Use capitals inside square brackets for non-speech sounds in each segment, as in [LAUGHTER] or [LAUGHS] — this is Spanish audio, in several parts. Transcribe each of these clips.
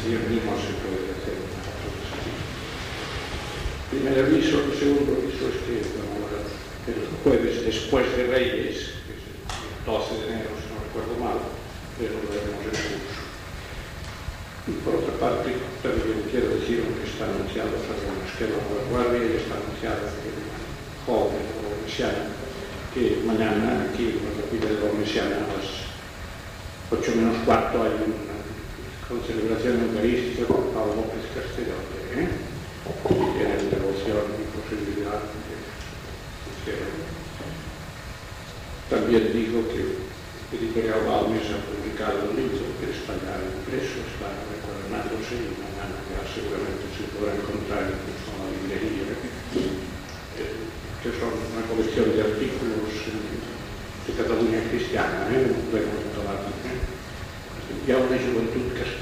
Decían, no se puede hacer. Primer aviso, segundo aviso es que el jueves después de Reyes, que es el 12 de enero, si no recuerdo mal, reanudaremos el curso. Y por otra parte, también quiero decir que está anunciado, es que la guardia y está anunciado que joven o mesiano que mañana aquí en la capilla de la Mesiana a las 8 menos cuarto hay una con celebración eucarística con Pablo López Castellón, ¿eh? y tienen devoción y posibilidad de hicieron. También digo que Editorial Balmes ha publicado un libro que está ya impreso, está recuadernándose y mañana ya seguramente se podrá encontrar incluso en la librería. ¿eh? que son una colección de artículos de Cataluña cristiana, ¿eh? un pleno electoral. ¿eh? Hi ha una joventut que espera.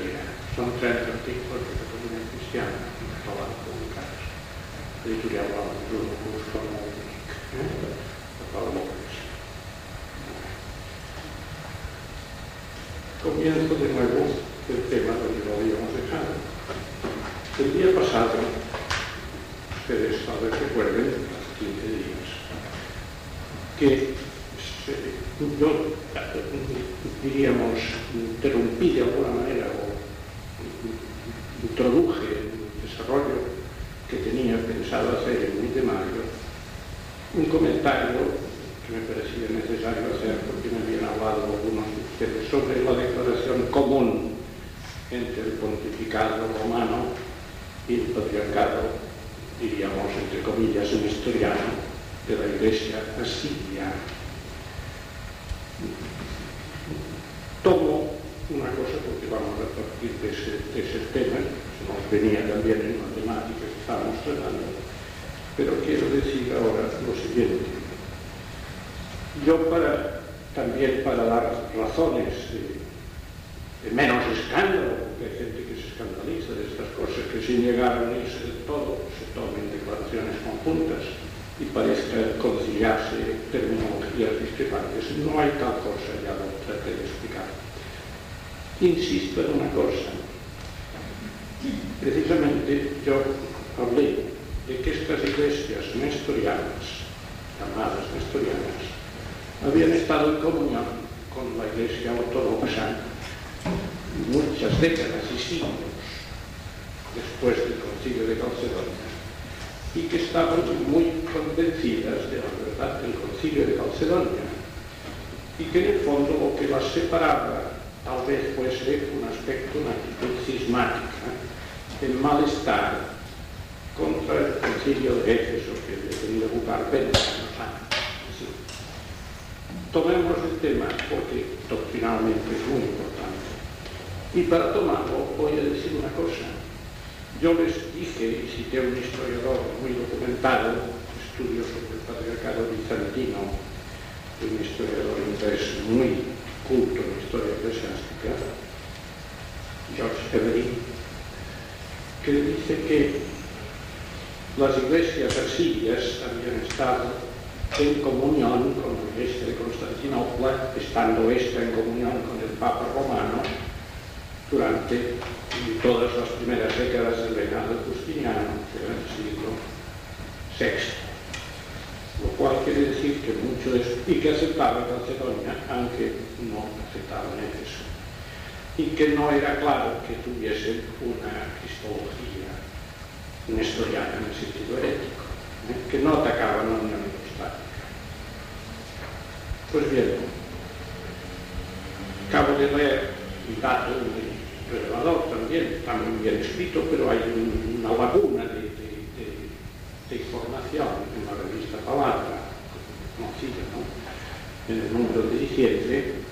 Són 30 articles de Catalunya cristiana en català publicats. Editorial va un recurs com molt bonic, eh? de López. Comienzo de nuevo el tema donde lo habíamos dejado. El día pasado, ustedes tal vez recuerden, 15 días, que yo, diríamos, interrumpí de alguna manera introduje en el desarrollo que tenía pensado hacer en mi de mayo un comentario que me parecía necesario hacer porque me habían hablado algunos de ustedes sobre la declaración común entre el pontificado romano y el patriarcado diríamos, entre comillas, un historiano de la Iglesia asiria. Tomo una cosa porque vamos a partir de ese, de ese tema, venía también en matemáticas que estábamos tratando, pero quiero decir ahora lo siguiente. Yo para, también para dar razones de, de menos escándalo, porque hay gente que se escandaliza de estas cosas, que sin llegar a unirse del todo se tomen declaraciones conjuntas y parezca conciliarse terminologías discrepantes. No hay tal cosa, ya lo traté de explicar. Insisto en una cosa, Precisamente yo hablé de que estas iglesias nestorianas, llamadas nestorianas, habían estado en comunión con la iglesia ortodoxa muchas décadas y siglos después del concilio de Calcedonia y que estaban muy convencidas de la verdad del concilio de Calcedonia y que en el fondo lo que las separaba tal vez fuese un aspecto, una actitud cismática el malestar contra el concilio de Éfeso que había tenido lugar 20 años antes. Tomemos el tema doctrinalmente es muy importante. Y para tomarlo voy a una cosa. Yo les dije, y cité a un historiador muy documentado, estudio sobre el patriarcado bizantino, un historiador inglés muy culto en historia eclesiástica, George Every, que dice que las iglesias asirias habían estado en comunión con la iglesia de Constantinopla, estando esta en comunión con el Papa Romano, durante todas las primeras décadas del reinado justiniano, que era el siglo VI. Lo cual quiere decir que mucho de y que aceptaba Macedonia, aunque no aceptaba eso. y que no era claro que tuviese una cristología, nestoriana en el sentido herético, ¿eh? que no atacaban a una Unión Pues bien, acabo de leer un dato del revelador también, está muy bien escrito, pero hay una laguna de, de, de, de información en la revista Palabra, conocida, ¿no? En el número de diciembre,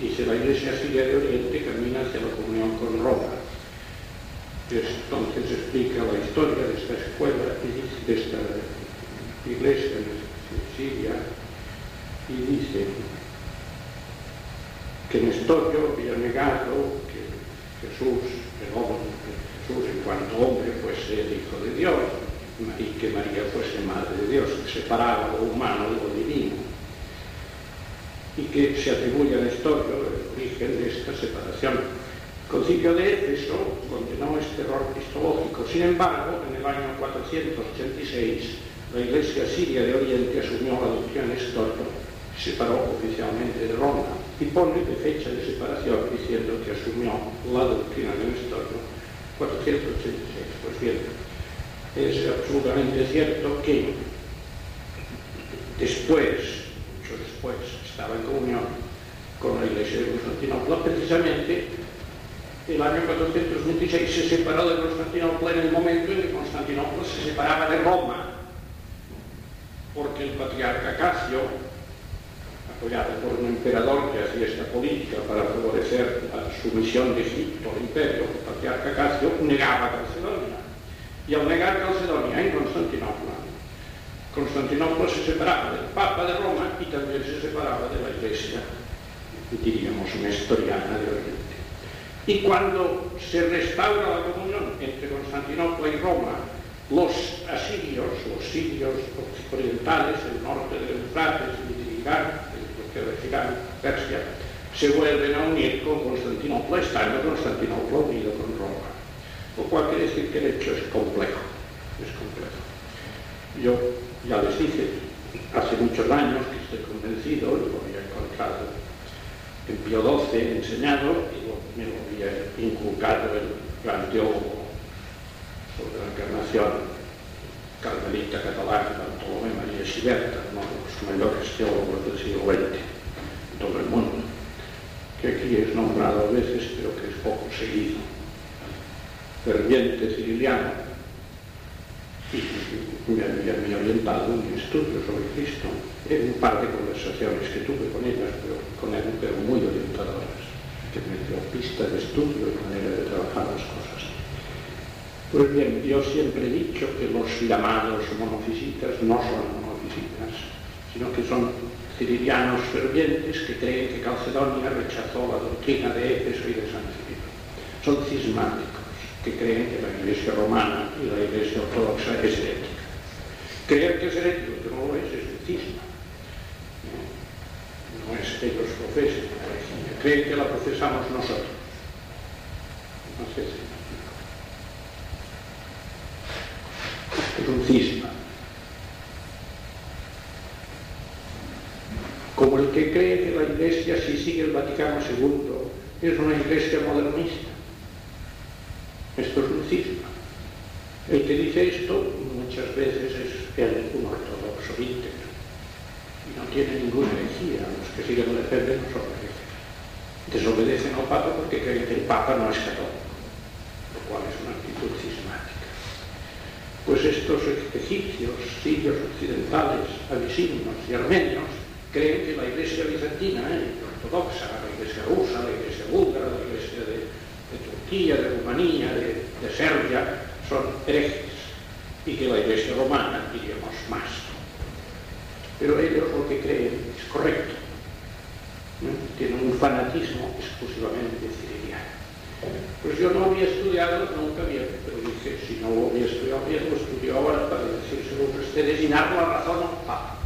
dice la Iglesia Siria de Oriente camina hacia la comunión con Roma. Entonces explica la historia de esta escuela, de esta iglesia en Siria, y dice que Nestorio había negado Jesús, el hombre, Jesús en cuanto hombre fuese el Hijo de Dios y que María fuese Madre de Dios, que separaba lo humano de lo divino. Y que se atribuye a Nestorio el origen de esta separación. El concilio de Éfeso condenó este error cristológico. Sin embargo, en el año 486, la Iglesia siria de Oriente asumió la doctrina Nestorio, separó oficialmente de Roma y pone de fecha de separación diciendo que asumió la doctrina de Nestorio 486. Pues bien, es absolutamente cierto que después, mucho después, estaba en comunión con la Iglesia de Constantinopla, precisamente el año 426 se separó de Constantinopla en el momento en que Constantinopla se separaba de Roma, porque el patriarca Casio, apoyado por un emperador que hacía esta política para favorecer la sumisión de Egipto al imperio, el patriarca Casio negaba Calcedonia. Y al negar Calcedonia en Constantinopla, Constantinopla se separaba del Papa de Roma y también se separaba de la Iglesia, diríamos, nestoriana de Oriente. Y cuando se restaura la comunión entre Constantinopla y Roma, los asirios, los sirios orientales, el norte del Eufrates, el Irán, que decirán Persia, se vuelven a unir con Constantinopla, estando Constantinopla unido con Roma. Lo cual quiere decir que el hecho es complejo, es complejo. Yo ya les dije, hace muchos años que estoy convencido, lo había encontrado en Pío XII enseñado y me lo había inculcado el gran teólogo sobre la encarnación carmelita catalán Bartolomé María Xiberta, uno de los mayores teólogos del siglo XX en todo el mundo, que aquí es nombrado a veces, pero que es poco seguido. Ferviente ciriliano, y me orientado en estudio sobre Cristo en un par de conversaciones que tuve con ellas, pero, con él, pero muy orientadoras, que me dio pistas de estudio y manera de trabajar las cosas. Pues bien, yo siempre he dicho que los llamados monofisitas no son monofisitas, sino que son cirilianos fervientes que creen que Calcedonia rechazó la doctrina de Éfeso y de San Cirilo. Son cismáticos que creen que la Iglesia romana y la Iglesia ortodoxa es herética. Creer que es herético, que no lo es, es un cisma. No es que ellos profesen creen que la profesamos nosotros. Es un cisma. Como el que cree que la Iglesia, si sigue el Vaticano II, es una Iglesia modernista El que dice esto muchas veces es el, un actor íntegro. y no tiene ninguna herejía. Los que siguen la fe no desobedecen. Desobedecen al Papa porque creen que el Papa no es católico, lo cual es una actitud cismática. Pues estos egipcios, sirios occidentales, avisinos y armenios creen que la iglesia bizantina, eh, la ortodoxa, la iglesia rusa, la iglesia búlgara, la iglesia de, de Turquía, de Rumanía, de, de Serbia, son herejes y que la Iglesia romana, diríamos, más. Pero ellos lo que creen es correcto. ¿no? Tienen un fanatismo exclusivamente ciriliano. Pues yo no había estudiado nunca bien, pero dije, si no lo había estudiado bien, lo estudio ahora para decírselo a ustedes y dar la razón al Papa.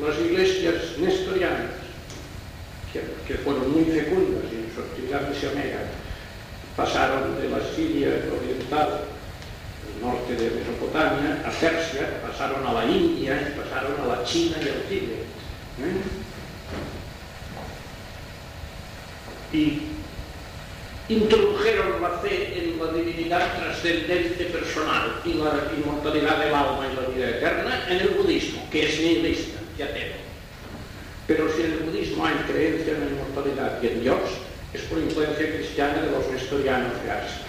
Las iglesias nestorianas, que, que fueron muy fecundas en su actividad misionera, pasaron de la Siria oriental, el norte de Mesopotamia, a Persia, pasaron a la India, y pasaron a la China y al Tíbet. ¿eh? Y introdujeron la fe en la divinidad trascendente personal y la inmortalidad del alma y la vida eterna en el budismo, que es nihilista y ateo. Pero si en el budismo hay creencia en la inmortalidad y en Dios, es por influencia cristiana de los nestorianos de Asia.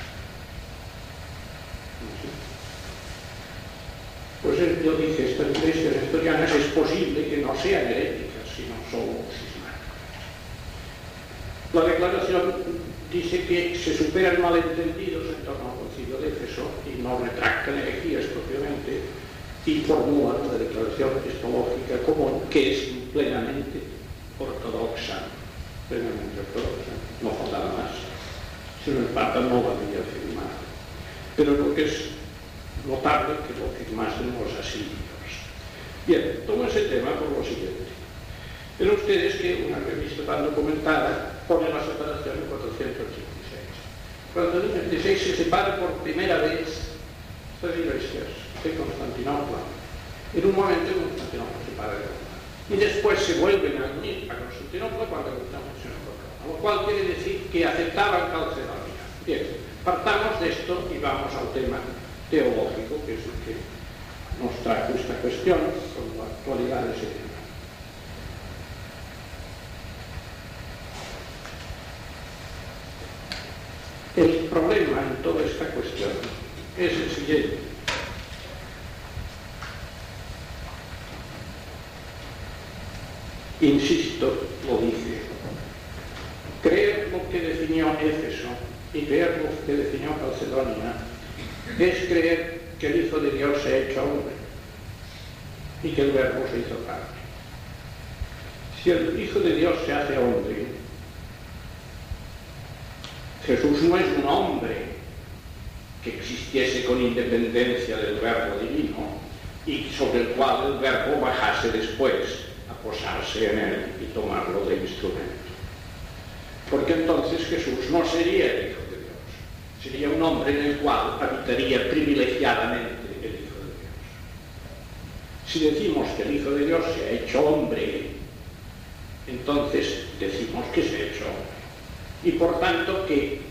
Pues él lo dice, estas iglesias nestorianas es posible que no sean heréticas, sino solo cismáticas. La declaración dice que se superan malentendidos en torno al concilio de Éfeso y no retractan herejías propiamente y formulan la declaración cristológica común que es plenamente ortodoxa no faltaba más, sino el Papa no lo había firmado. Pero lo que es notable que lo firmasen los asirios. Bien, tomo ese tema por lo siguiente. Pero ustedes que una revista tan documentada pone la separación en 486. Cuando el 26 se separa por primera vez estas iglesias de Constantinopla, en un momento Constantinopla se para de. Y después se vuelven a unir a Constantinopla cuando Roma. Lo cual quiere decir que aceptaban Calcedonia. Bien, partamos de esto y vamos al tema teológico, que es el que nos trajo esta cuestión con la actualidad de ese tema. El problema en toda esta cuestión es el siguiente. Insisto, lo dice. Creer lo que definió Éfeso y creer lo que definió Calcedonia es creer que el Hijo de Dios se ha hecho hombre y que el Verbo se hizo carne. Si el Hijo de Dios se hace hombre, Jesús no es un hombre que existiese con independencia del verbo divino y sobre el cual el verbo bajase después posarse en él y tomarlo de instrumento. Porque entonces Jesús no sería el Hijo de Dios, sería un hombre en el cual habitaría privilegiadamente el Hijo de Dios. Si decimos que el Hijo de Dios se ha hecho hombre, entonces decimos que se ha hecho hombre. Y por tanto que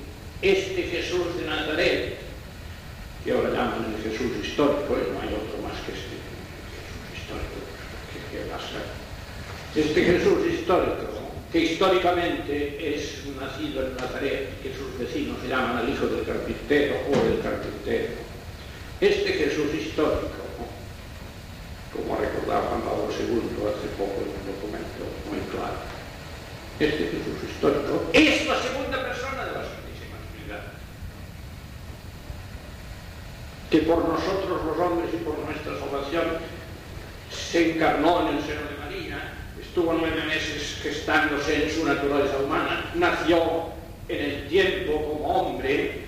este Jesús de Nazaret, que ahora llaman el Jesús histórico, eh, no hay otro más que este Jesús histórico, que, que va a ser Este Jesús histórico, que históricamente es nacido en Nazaret, que sus vecinos llaman el hijo del carpintero o el carpintero, este Jesús histórico, como recordaba Juan Pablo II hace poco en un documento muy claro, este Jesús histórico, es la segunda persona de la Santísima Trinidad. Que por nosotros los hombres y por nuestra salvación se encarnó en el seno de María, estuvo nueve meses gestándose en su naturaleza humana, nació en el tiempo como hombre,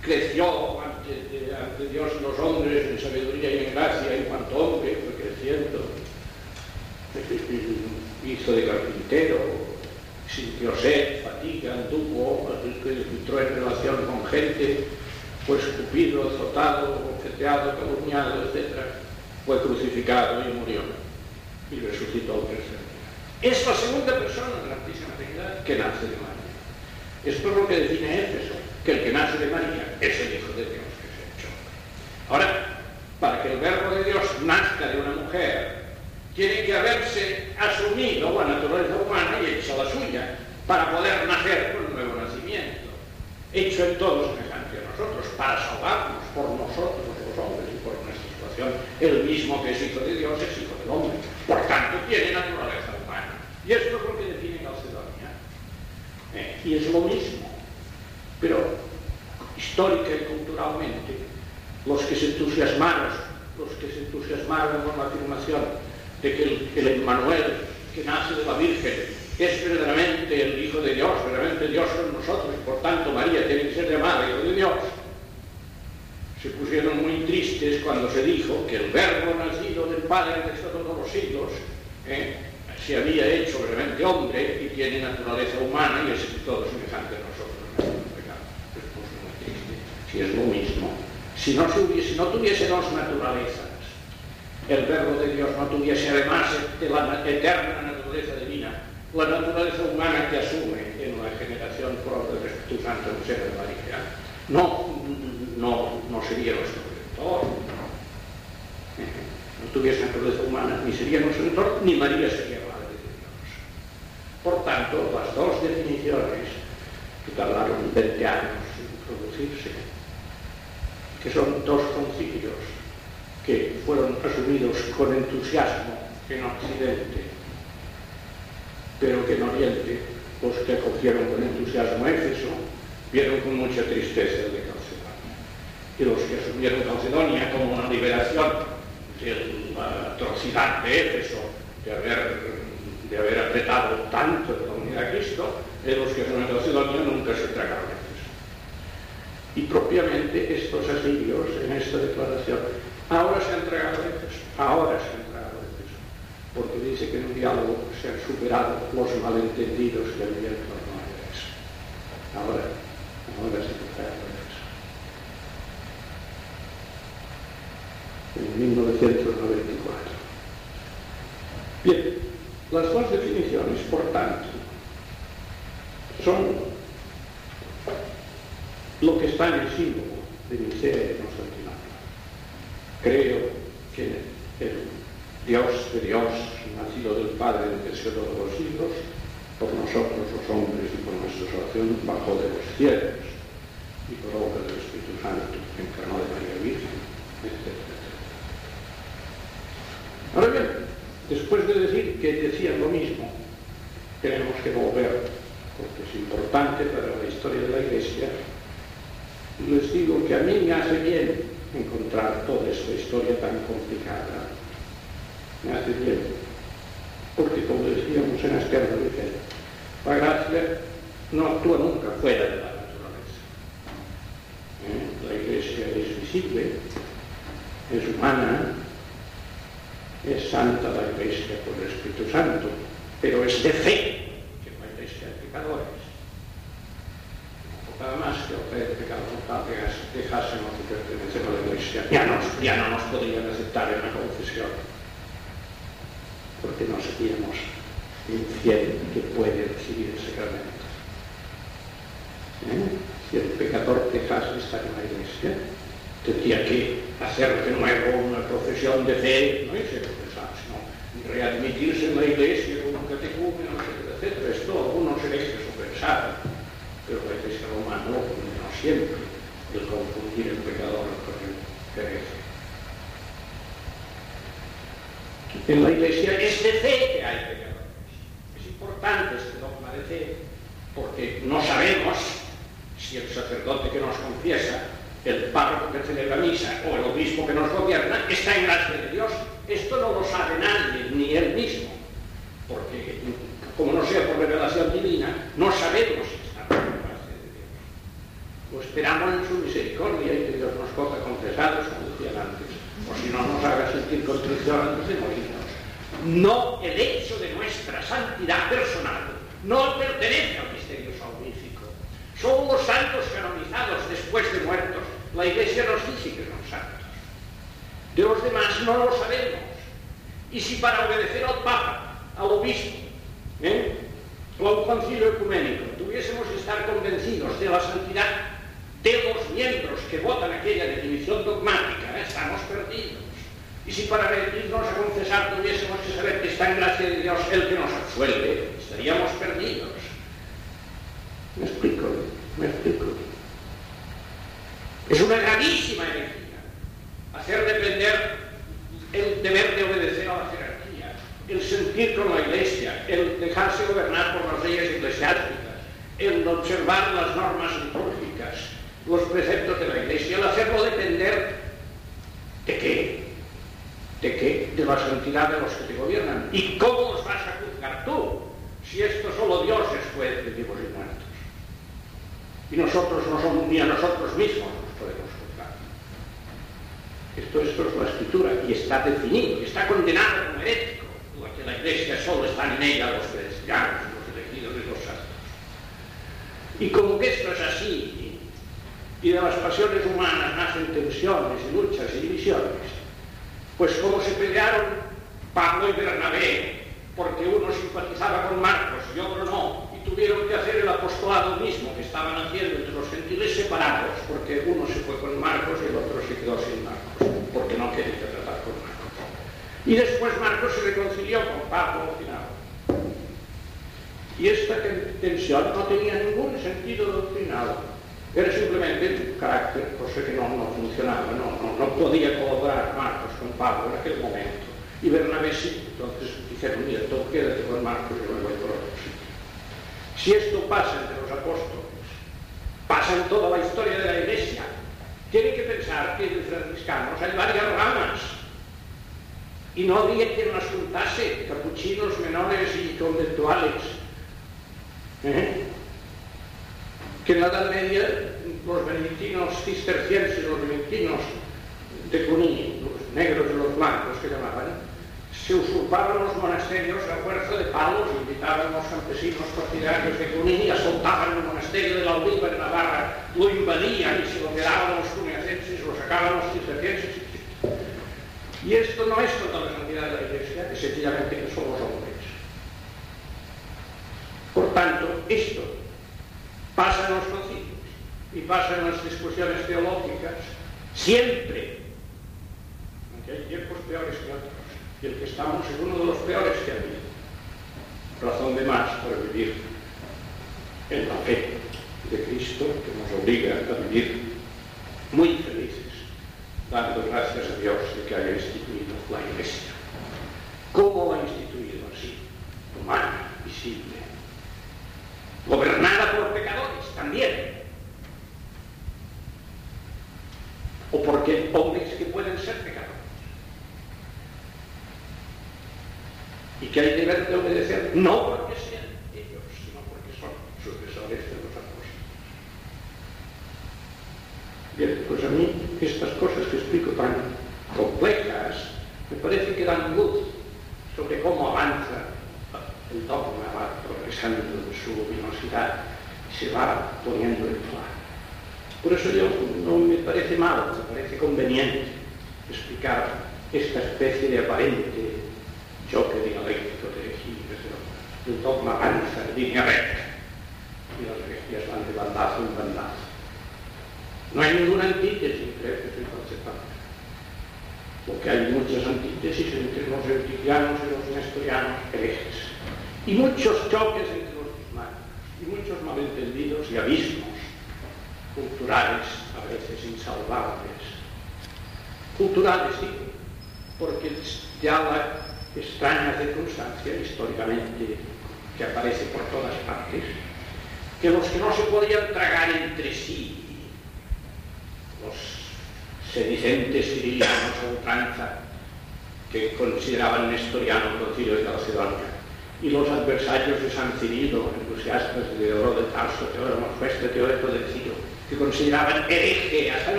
creció ante, ante Dios los hombres en sabiduría y en gracia en cuanto hombre, fue creciendo [LAUGHS] hizo de carpintero, sintió sed, fatiga, anduvo, entró en relación con gente, fue escupido, azotado, bofeteado, calumniado, etc. Fue crucificado y murió. Y resucitó al tercer día. Es la segunda persona de la Santísima Trinidad que nace de María. Esto es lo que define Éfeso, que el que nace de María es el Hijo de Dios que se ha hecho. Ahora, para que el verbo de Dios nazca de una mujer tiene que haberse asumido la naturaleza humana y hecho la suya, para poder nacer con un nuevo nacimiento, hecho en todo semejante a nosotros, para salvarnos por nosotros los hombres y por nuestra situación. El mismo que es hijo de Dios es hijo del hombre, por tanto tiene naturaleza humana. Y esto es lo que define Calcedonia. Eh, y es lo mismo, pero histórica y culturalmente, los que se entusiasmaron, los que se entusiasmaron con la afirmación de que el, el Emmanuel, que nace de la Virgen, es verdaderamente el Hijo de Dios, verdaderamente Dios con nosotros, por tanto María tiene que ser llamada Hijo de Dios. Se pusieron muy tristes cuando se dijo que el verbo nacido del Padre de todos los siglos ¿eh? se había hecho verdaderamente hombre y tiene naturaleza humana y es todo semejante a nosotros. Es muy triste, si es lo mismo. Si no, se hubiese, no tuviese dos naturalezas, el verbo de Dios no tuviese además de la eterna naturaleza divina, la naturaleza humana que asume en la generación por del Espíritu Santo en ser de María, no, no, sería nuestro redentor. [LAUGHS] No tuviese naturaleza humana, ni sería nuestro redentor, ni María sería madre de Dios. Por tanto, las dos definiciones que tardaron 20 años en producirse, que son dos concilios que fueron asumidos con entusiasmo en Occidente, pero que en Oriente los que acogieron con entusiasmo Éfeso vieron con mucha tristeza. Y los que asumieron Calcedonia como una liberación de la atrocidad de Éfeso, de haber, de haber apretado tanto la unidad de Cristo, de los que asumieron Calcedonia nunca se tragaron Éfeso. Y propiamente estos asirios en esta declaración Ahora se ha entregado a Éfeso, ahora se ha entregado a Éfeso, porque dice que en un diálogo se han superado los malentendidos que había en torno a eso. Ahora, ahora se trata eso. En 1994. Bien, las dos definiciones, por tanto, son lo que está en el símbolo de Nicea y Constantinopla. Creo que el Dios de Dios, nacido del Padre en el cielo de los siglos, por nosotros los hombres y por nuestra salvación bajó de los cielos y por obra del Espíritu Santo encarnó de María Virgen, etc. Ahora bien, después de decir que decían lo mismo, tenemos que volver, porque es importante para la historia de la Iglesia, les digo que a mí me hace bien encontrar toda esta historia tan complicada. Me hace bien. Porque como decíamos en Esquerra de la gracia no actúa nunca fuera de la naturaleza. ¿Eh? La iglesia es visible, es humana, es santa la iglesia por el Espíritu Santo, pero es de fe, que la iglesia de pecadores nada más que o fe de pecado mortal dejásemos de pertenecer a la Iglesia, ya, nos, ya no nos podrían aceptar en la confesión, porque no seríamos infiel que puede recibir el sacramento. ¿Eh? Si el pecador dejase de estar en la Iglesia, tendría que hacer de nuevo una profesión de fe, no es confesar, sino readmitirse en la Iglesia con un catecúmeno, etc. Esto algunos herejes lo pensaron pero la Iglesia romana no siempre el confundir el pecador con el hereje. En la Iglesia es de fe que hay pecadores. Es importante este dogma de fe, porque no sabemos si el sacerdote que nos confiesa, el párroco que celebra misa o el obispo que nos gobierna está en gracia de Dios. Esto no lo sabe nadie, ni él mismo, porque como no sea por revelación divina, no sabemos o esperamos en su misericordia y que Dios nos coja confesados, como decían antes, o si no nos haga sentir contrición antes de morirnos. No el hecho de nuestra santidad personal no pertenece al misterio salvífico. Son los santos canonizados después de muertos. La Iglesia nos dice que son santos. De los demás no lo sabemos. Y si para obedecer al Papa, al obispo, ¿eh? o a un concilio ecuménico tuviésemos que estar convencidos de la santidad de los miembros que votan aquella definición dogmática, ¿eh? estamos perdidos. Y si para venirnos a confesar tuviésemos que saber que está en gracia de Dios el que nos absuelve, estaríamos perdidos. Me explico, me explico. Es una gravísima herejía hacer depender el deber de obedecer a la jerarquía, el sentir con la iglesia, el dejarse gobernar por las leyes eclesiásticas, el observar las normas litúrgicas, los preceptos de la Iglesia, al hacerlo depender de qué, de qué, de la santidad de los que te gobiernan. ¿Y cómo los vas a juzgar tú si esto solo Dios es juez de vivos y muertos? Y nosotros no somos ni a nosotros mismos nos podemos juzgar. Esto, esto es la escritura y está definido, está condenado como herético, porque la iglesia solo están en ella los cristianos, los elegidos y los santos. Y como que esto es así, y de las pasiones humanas nacen tensiones y luchas y divisiones, pues como se pelearon Pablo y Bernabé, porque uno simpatizaba con Marcos y otro no, y tuvieron que hacer el apostolado mismo que estaban haciendo entre los gentiles separados, porque uno se fue con Marcos y el otro se quedó sin Marcos, porque no quería tratar con Marcos. Y después Marcos se reconcilió con Pablo al final. Y esta tensión no tenía ningún sentido doctrinal Era simplemente un carácter, cosa que no, no funcionaba, no, no, no podía colaborar Marcos con Pablo en aquel momento. Y Bernabé sí, entonces dijeron, mira, tú quédate con Marcos y me voy por otro sitio. Si esto pasa entre los apóstoles, pasa en toda la historia de la Iglesia, tiene que pensar que en franciscanos hay varias ramas. Y no había quien las juntase, capuchinos, menores y conventuales. ¿Eh? que na Edad Media los benedictinos cistercienses, los benedictinos de Cuní, los negros y los blancos que llamaban, se usurpaban los monasterios a fuerza de palos, invitaban a los campesinos partidarios de Cuní, asaltaban el monasterio de la Oliva de Navarra, lo invadían y se lo quedaban los cuneacenses, lo sacaban los cistercienses. Y esto no es toda la santidad de la Iglesia, es sencillamente que somos hombres. Por tanto, esto pasa os concilios y pasa en las discusiones teológicas, siempre, aunque hay tiempos peores que otros, y el que estamos es uno de los peores que ha habido. Razón de más para vivir en la fe de Cristo que nos obliga a vivir muy felices, dando gracias a Dios de que haya instituido la Iglesia. ¿Cómo ha instituido así? Humana, visible, no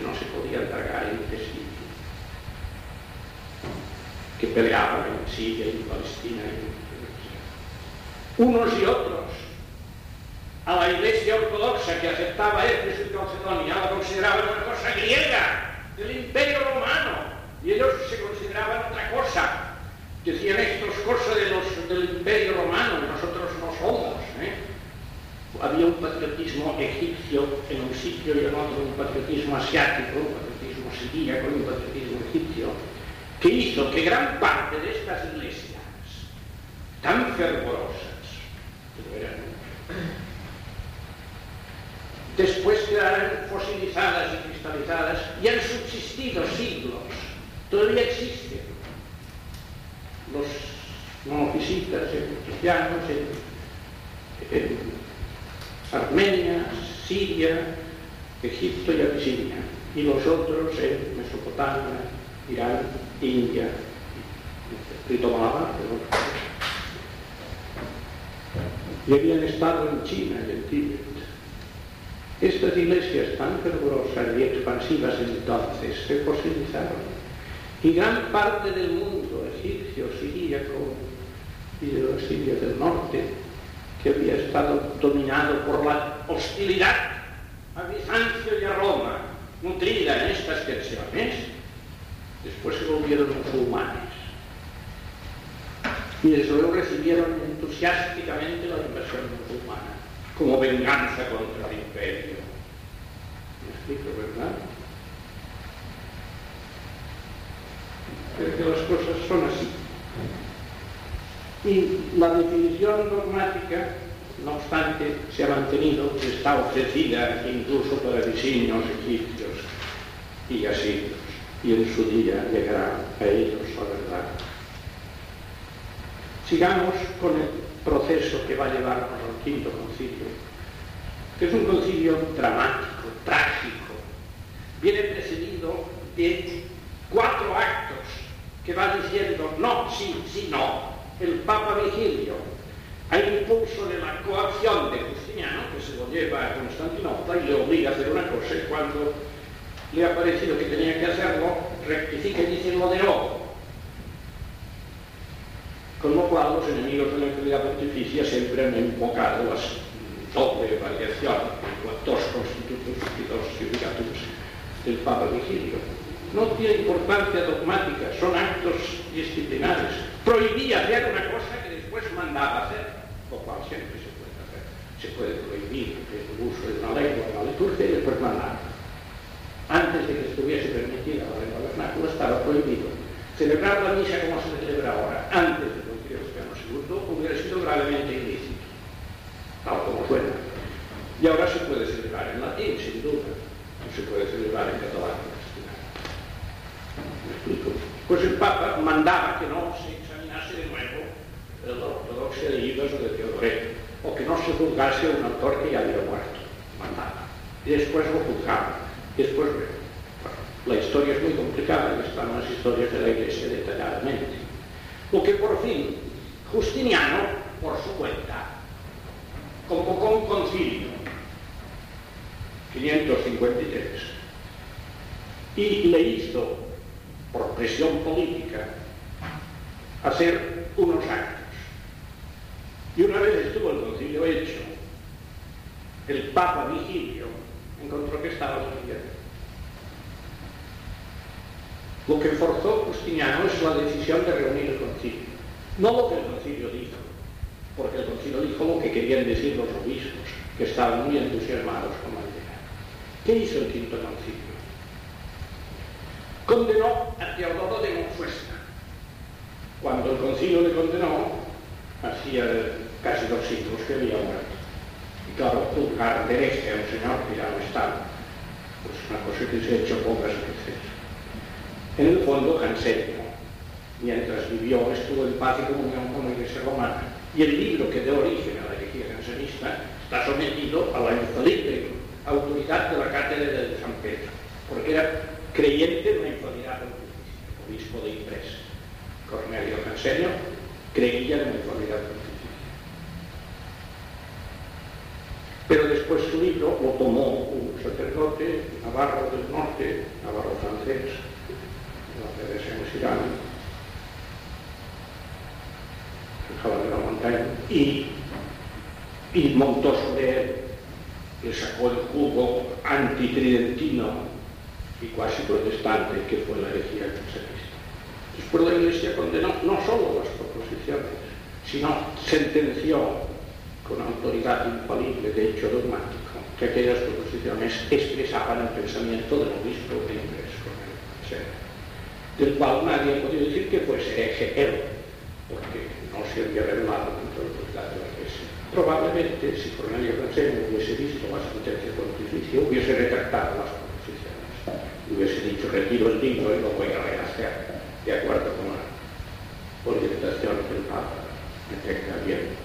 no se podían tragar entre sí, que peleaban en Siria y en Palestina en unos y otros, a la iglesia ortodoxa que aceptaba Éfeso y Calcedonia, la consideraban una cosa griega, del imperio romano, y ellos se consideraban otra cosa. Decían esto es cosa de los, del imperio romano, y nosotros no somos. ¿eh? Había un patriotismo egipcio en un sitio y en otro un patriotismo asiático, un patriotismo siríaco y un patriotismo egipcio, que hizo que gran parte de estas iglesias tan fervorosas, después quedaran fosilizadas y cristalizadas y han subsistido siglos, todavía existen los monofisitas, cristianos, en Armenia, Siria, Egipto y Abisinia, y los otros en Mesopotamia, Irán, India, Malabar, y habían estado en China y en Tíbet. Estas iglesias tan fervorosas y expansivas entonces se fosilizaron y gran parte del mundo egipcio, siríaco y de los sirios del norte que había estado dominado por la hostilidad a Bizancio y a Roma, nutrida en estas tensiones, después se volvieron musulmanes. Y desde luego recibieron entusiásticamente la invasión musulmana como venganza contra el imperio. ¿Me explico, verdad? Creo que las cosas son así. Y la definición dogmática, no obstante, se ha mantenido está ofrecida incluso para diseños egipcios y asirios, y en su día llegará a ellos la verdad. Sigamos con el proceso que va a llevarnos al quinto concilio, que es un concilio dramático, trágico. Viene precedido de cuatro actos que va diciendo no, sí, sí, no, el Papa Vigilio, hay impulso de la coacción de Justiniano, que se lo lleva a Constantinopla y le obliga a hacer una cosa, y cuando le ha parecido que tenía que hacerlo, rectifica y dice lo de nuevo. Con lo cual los enemigos de la autoridad pontificia siempre han invocado las doble variación entre dos constitutos y dos judicatus del Papa Vigilio. No tiene importancia dogmática, son actos disciplinares. Prohibía hacer una cosa que después mandaba hacer, lo cual siempre se puede hacer. Se puede prohibir el uso de una lengua en la liturgia y después mandar. Antes de que estuviese permitida la lengua vernácula estaba prohibido. Celebrar la misa como se celebra ahora, antes del Concilio Vaticano II, hubiera sido gravemente ilícito, tal como suena. Y ahora se puede celebrar en latín, sin duda, no se puede celebrar en catalán. ¿Me explico? Pues el Papa mandaba que no se la ortodoxia de Ibas o de Teodoret, o que no se juzgase un autor que ya había muerto. Mandaba. Y después lo juzgaba. Y después, bueno, la historia es muy complicada y están las historias de la Iglesia detalladamente. Lo que por fin Justiniano, por su cuenta, convocó un concilio, 553, y le hizo, por presión política, hacer unos actos. Y una vez estuvo el concilio hecho, el Papa Vigilio encontró que estaba bien. Lo que forzó Justiniano es la decisión de reunir el concilio. No lo que el concilio dijo, porque el concilio dijo lo que querían decir los obispos, que estaban muy entusiasmados con la idea. ¿Qué hizo el quinto concilio? Condenó a Teodoro de Monfuesta. Cuando el concilio le condenó, hacía casi dos siglos que había muerto. Y claro, juzgar de hereje a un señor que ya no estaba, pues una cosa que se ha hecho pocas veces. En el fondo, Hanselmo, mientras vivió, estuvo en paz y comunión con la Iglesia Romana. Y el libro que dio origen a la herejía jansenista está sometido a la infalible autoridad de la cátedra de San Pedro, porque era creyente de una infalidad obispo de Impres. Cornelio Jansenio creía en la infalidad Pero después su libro lo tomó un sacerdote navarro del norte, navarro francés, de Saint el de la montaña, y, montó sobre él, le sacó el jugo antitridentino y cuasi protestante que fue la herejía cristiana. Después la Iglesia condenó no solo las proposiciones, sino sentenció con autoridad infalible de hecho dogmático que aquellas proposiciones expresaban el pensamiento del obispo de ingreso del cual nadie ha podido decir que fuese hereje porque no se había revelado dentro de autoridad de la Iglesia. Probablemente, si Cornelio Franceno hubiese visto la sentencia pontificia, hubiese retractado las proposiciones, hubiese dicho retiro el libro y lo voy a rehacer de acuerdo con la orientación del Papa, que tenga bien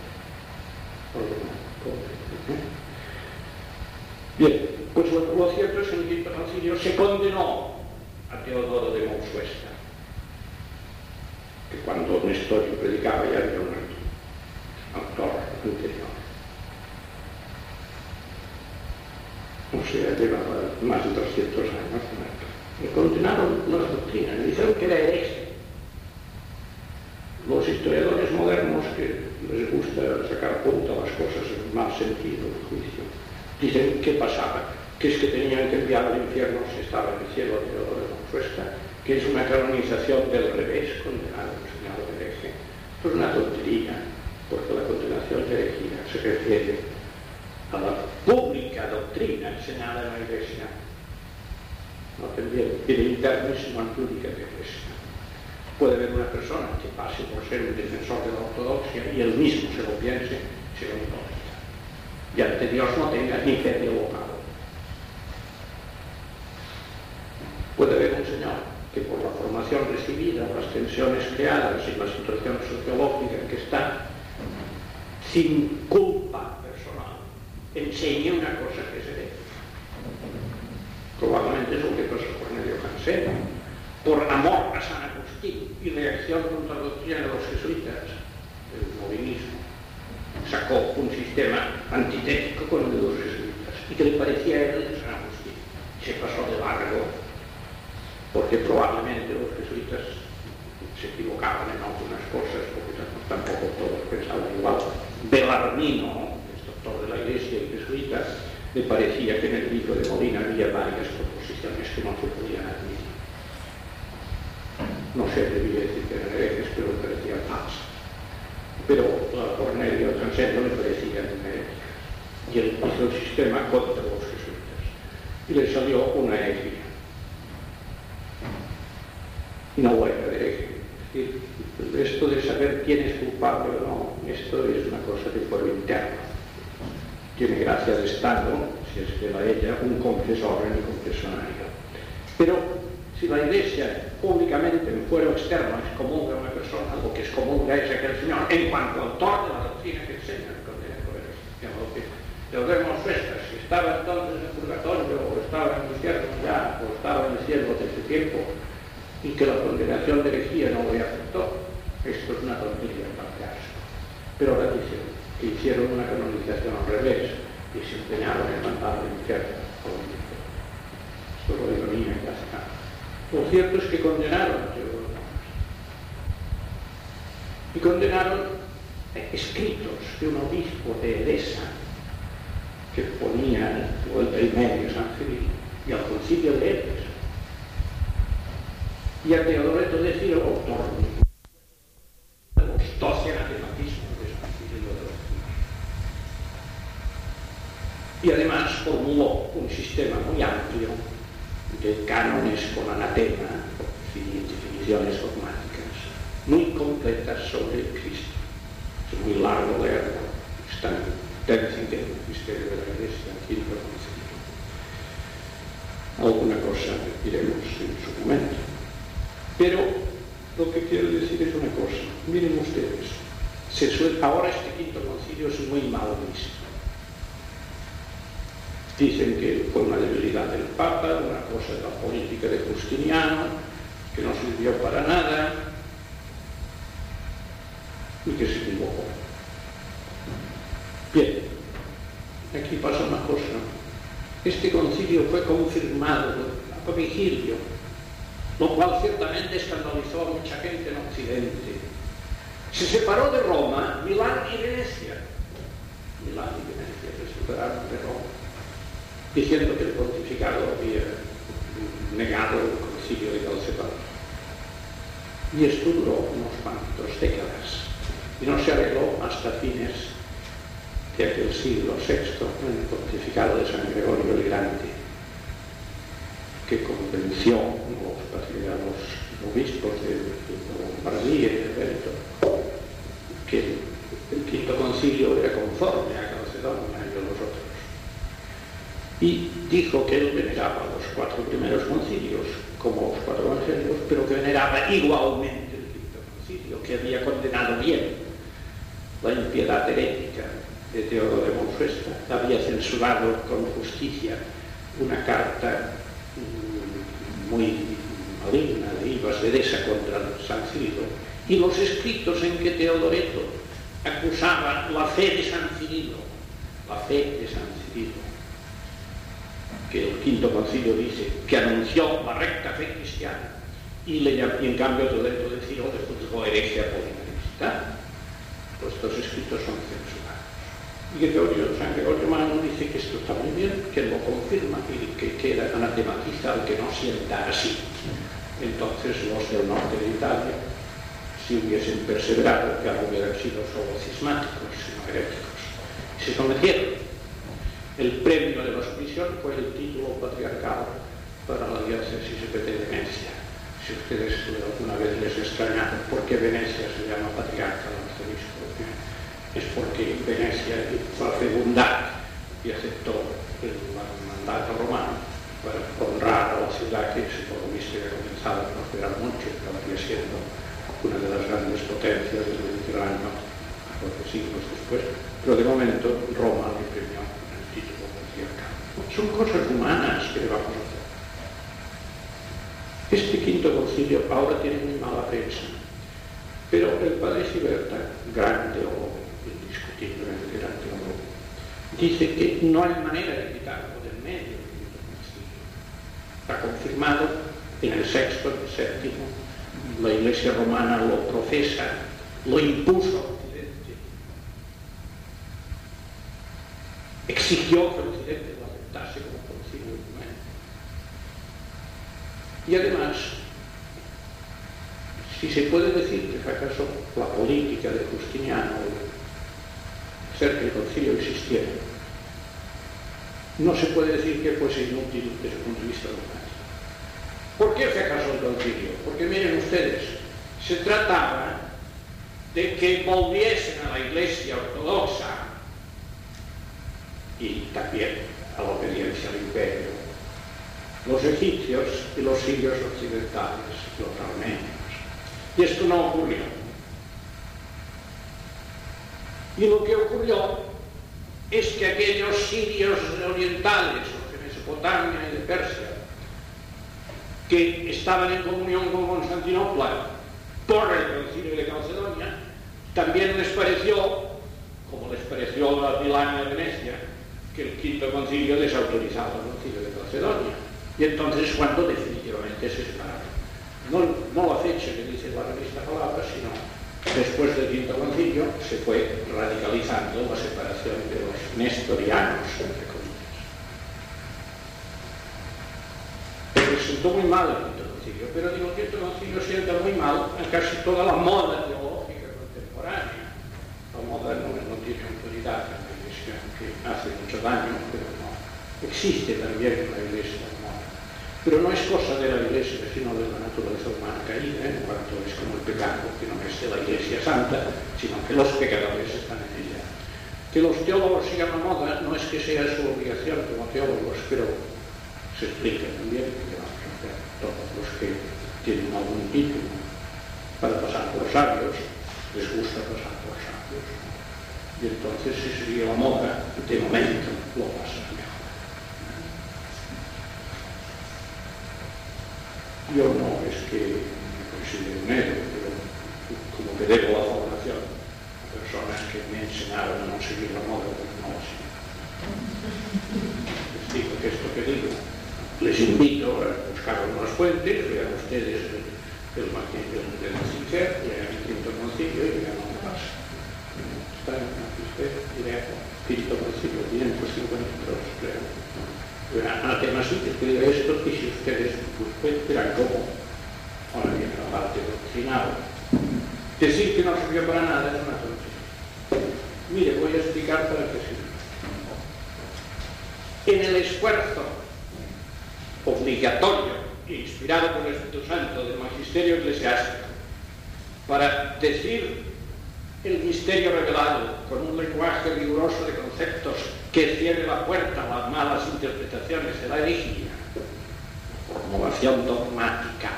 jos någonting hittar i åka. Pode haber un señor que por la formación recibida, las tensiones creadas y la situación sociológica en que está, sin se equivocaban en algunas cosas, porque tampoco todos pensaban igual. Belarmino, el doctor de la iglesia y jesuita, me parecía que en el libro de Molina había varias proposiciones que no se podían admitir. No sé, debía decir que eran herejes, pero me parecían falsas. Pero a Cornelio Transendo le parecían herejes. Y él hizo el sistema contra los jesuitas. Y le salió una herejía. No buena de hereje esto de saber quién es culpable o no, esto es una cosa de fuero interno. Tiene gracia de Estado, si es que la ella, un confesor en el confesionario. Pero si la Iglesia públicamente en fuero externo excomulga a una persona, lo que excomulga es aquel señor en cuanto autor de la doctrina que enseña el que vemos estas, si estaba entonces en purgatorio, o estaba en el infierno ya, o estaba en el cielo desde tiempo, y que la condenación de herejía no lo aceptó. Esto es una tontería. Pero ahora dicen que hicieron una canonización al revés y se empeñaron en mandar al infierno. Esto lo y ya está. Lo cierto es que condenaron a Teodoro Y condenaron escritos de un obispo de Edesa que ponía vuelta y medio San y al concilio de Éfeso y a Teodoreto de Ciro, autor de los de San Cirilo de los Y además formuló un sistema muy amplio de cánones con anatema, definiciones dogmáticas, muy completas sobre Cristo. Es muy largo leerlo, está que el misterio de la Iglesia, quinto concilio. Alguna cosa diremos en su momento. Pero lo que quiero decir es una cosa. Miren ustedes, ahora este quinto concilio es muy mal visto. Dicen que fue una debilidad del Papa, una cosa de la política de Justiniano, que no sirvió para nada y que se equivocó. Bien, aquí pasa una cosa. Este concilio fue confirmado a Vigilio lo cual ciertamente escandalizó a mucha gente en Occidente. Se separó de Roma, Milán y Venecia. Milán y Venecia se separaron de Roma, diciendo que el pontificado había negado el concilio de Calcedonia. Y esto duró unos cuantos décadas y no se arregló hasta fines de aquel siglo VI, en el pontificado de San Gregorio el Grande que convenció a los obispos de, Lombardía y de Berto que el quinto concilio era conforme a Calcedonia y a los otros. Y dijo que él veneraba los cuatro primeros concilios como los cuatro evangelios, pero que veneraba igualmente el quinto concilio, que había condenado bien la impiedad herética de Teodoro de Monfesta, había censurado con justicia una carta muy maligna de Ibas de Desa contra San Cirilo, y los escritos en que Teodoreto acusaba la fe de San Cirilo, la fe de San Cirilo, que el quinto concilio dice que anunció la recta fe cristiana, y, le, y en cambio Teodoreto de Ciro le juzgó heregia polimarista, pues estos escritos son censurados. Y Gregorio, San Gregorio Magno dice que esto está muy bien, que lo confirma y que queda anatematiza al que no sienta así. Entonces los del norte de Italia, si hubiesen perseverado, que algo hubieran sido solo cismáticos, sino heréticos, se sometieron. El premio de la sumisión fue el título patriarcal para la diócesis de Venecia. Si ustedes alguna vez les extrañaron por qué Venecia se llama patriarca del arzobispo, es porque Venecia fue a fecundar y aceptó el mandato romano para honrar a la ciudad que por lo visto había comenzado a prosperar mucho acabaría siendo una de las grandes potencias del Mediterráneo cuatro siglos después. Pero de momento Roma le premió Son cosas humanas que vamos a hacer. Este quinto concilio ahora tiene muy mala prensa, pero el padre Siberta, gran teólogo, indiscutiblemente gran teólogo, dice que no hay manera de quitarlo del medio está confirmado en el sexto, en el séptimo, la Iglesia romana lo profesa, lo impuso a Occidente, exigió que Occidente lo aceptase como concilio ecuménico. Y además, si se puede decir que fracaso la política de Justiniano, ser que el concilio existiera, no se puede decir que fuese inútil desde el punto de vista dogmático. ¿Por qué fracasó el concilio? Porque miren ustedes, se trataba de que volviesen a la iglesia ortodoxa y también a la obediencia al imperio los egipcios y los sirios occidentales, los armenios. Y esto no ocurrió. Y lo que ocurrió es que aquellos sirios orientales, los de Mesopotamia y de Persia, que estaban en comunión con Constantinopla por el concilio de Calcedonia, también les pareció, como les pareció a Milán y a Venecia, que el quinto concilio desautorizaba el concilio de Calcedonia. Y entonces cuando definitivamente se separaron. No, no la fecha que dice la revista Palabra, sino después del quinto concilio se fue radicalizando la separación de los nestorianos, entre comillas. Resultó muy mal el quinto concilio, pero digo, el quinto concilio sienta muy mal en casi toda la moda teológica contemporánea. La moda no, no tiene autoridad que hace mucho daño, pero no. Existe también la iglesia pero no es cosa de la Iglesia, sino de la naturaleza humana caída, en cuanto es como el pecado, que no es de la Iglesia Santa, sino que los pecadores están en ella. Que los teólogos sigan la moda no es que sea su obligación como teólogos, pero se explica también que vamos a hacer todos los que tienen algún título para pasar por sabios, les gusta pasar. Y entonces si sigue la moda, de momento lo pasa. Yo no es que me considero un héroe, pero como que debo la formación a personas que me enseñaron a no seguir la moda, pues no lo sigo. Les digo que esto que digo, les invito a buscar unas fuentes, vean ustedes el, el Martín de Sinclair, lean el quinto concilio y vean dónde Está en usted, diré, quinto concilio, 552, creo. Temas que diga esto y si ustedes pues, verán cómo ahora viene la parte doctrinal decir que no sirvió para nada es una tontería. Mire voy a explicar para qué sirve en el esfuerzo obligatorio inspirado por el Espíritu Santo del magisterio eclesiástico para decir el misterio revelado con un lenguaje riguroso de conceptos que cierre la puerta a las malas interpretaciones de la herejía. Formulación dogmática.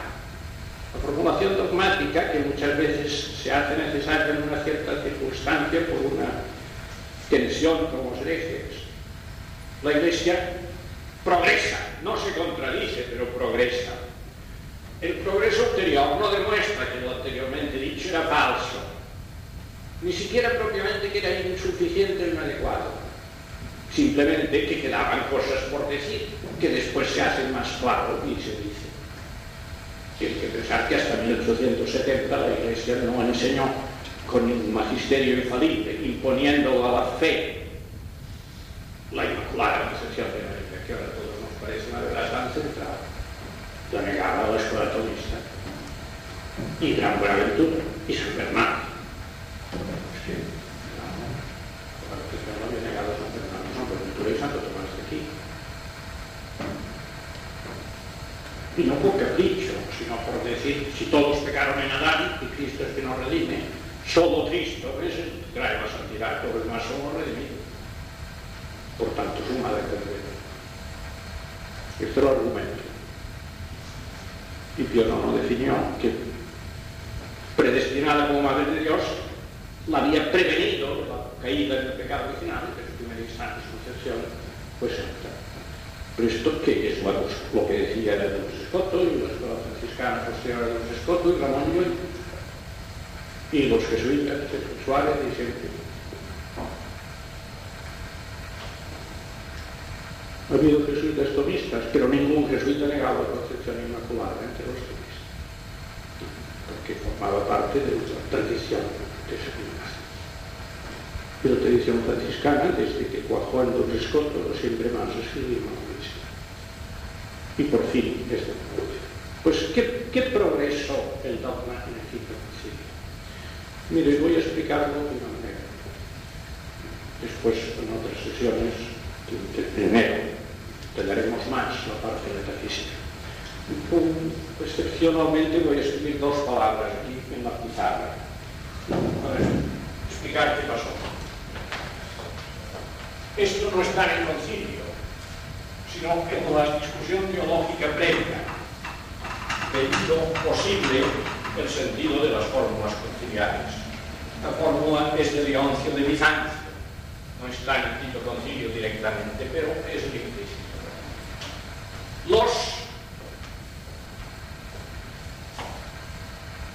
La formulación dogmática que muchas veces se hace necesaria en una cierta circunstancia por una tensión con los herejes. La Iglesia progresa, no se contradice, pero progresa. El progreso anterior no demuestra que lo anteriormente dicho era falso, ni siquiera propiamente que era insuficiente o inadecuado, simplemente que quedaban cosas por decir, que después se hacen más claro y se dice. Tienes que pensar que hasta 1870 la Iglesia no enseñó con un magisterio infalible, imponiendo a la fe la inmaculada concepción de América, que ahora todos nos parece una verdad tan central, la negaba a la escuela tomista, y Gran Buenaventura, y San Bernardo y no por capricho, sino por decir, si todos pecaron en Adán y Cristo es que nos redime, solo Cristo es el trae la santidad, todos los demás somos redimidos. Por tanto, suma de concreto. Este es el argumento. Y Pío no definió que predestinada como Madre de Dios, la había prevenido la caída del pecado original, que su primera instancia, su concepción, pues pero esto que es bueno, lo que decía era de Escoto y la escuela franciscana posterior de los Escoto y Ramón Llull y los jesuitas, Suárez y siempre. Ha habido jesuitas tomistas, pero ningún jesuita negaba la concepción inmaculada entre los tomistas, porque formaba parte de una tradición de seguridad. Y la tradición franciscana, desde que cuajó en Don Riscotto, siempre más escribimos Y por fin, desde la Pues, ¿qué, ¿qué progresó el dogma en el quinto concilio? Mire, voy a explicarlo de una manera. Después, en otras sesiones, primero, daremos más la parte metafísica. excepcionalmente voy a escribir dos palabras aquí en la pizarra. A ver, explicar qué pasó. Esto no está en el concilio, sino en la discusión teológica previa, hizo posible el sentido de las fórmulas conciliares. La fórmula es de Leoncio de Bizancio, no está en el quinto concilio directamente, pero es implícito. Los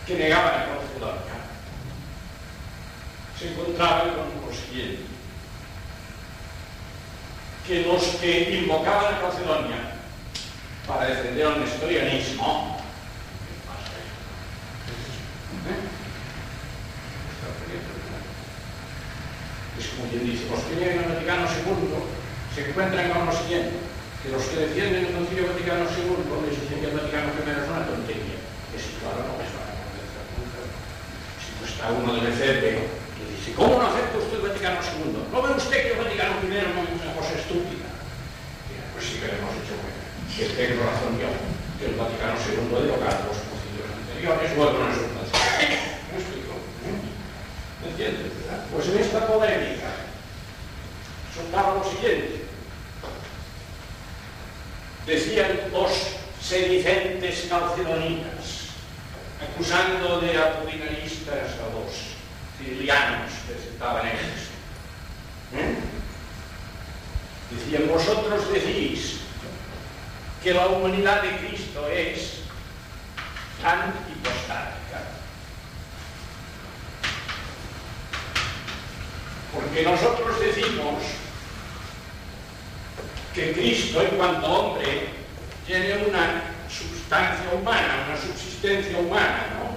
que negaban la Calcedonia se encontraban con lo siguiente, que los que invocaban a Calcedonia para defender al nestorianismo es como quien dice, los que llegan al Vaticano II se encuentran con lo siguiente, que los que defienden el Concilio Vaticano II les dicen que el Vaticano I es una tontería. Es claro, no es una tontería. Si no está uno del FP que dice, ¿cómo no acepta usted el Vaticano II? ¿No ve usted que el Vaticano I no es una cosa estúpida? pues sí que le hemos hecho bueno. Que tengo razón yo, que el Vaticano II de los concilios anteriores o algunas sustancias. ¿Me explico? ¿Me entiendes? Pues en esta polémica soltaba lo siguiente. Decían los sedicentes calcedonitas, acusando de apolinaristas a los cilianos que estaban esto. ¿Eh? Decían, vosotros decís que la humanidad de Cristo es antipostática. Porque nosotros decimos que Cristo en cuanto hombre tiene una sustancia humana, una subsistencia humana, ¿no?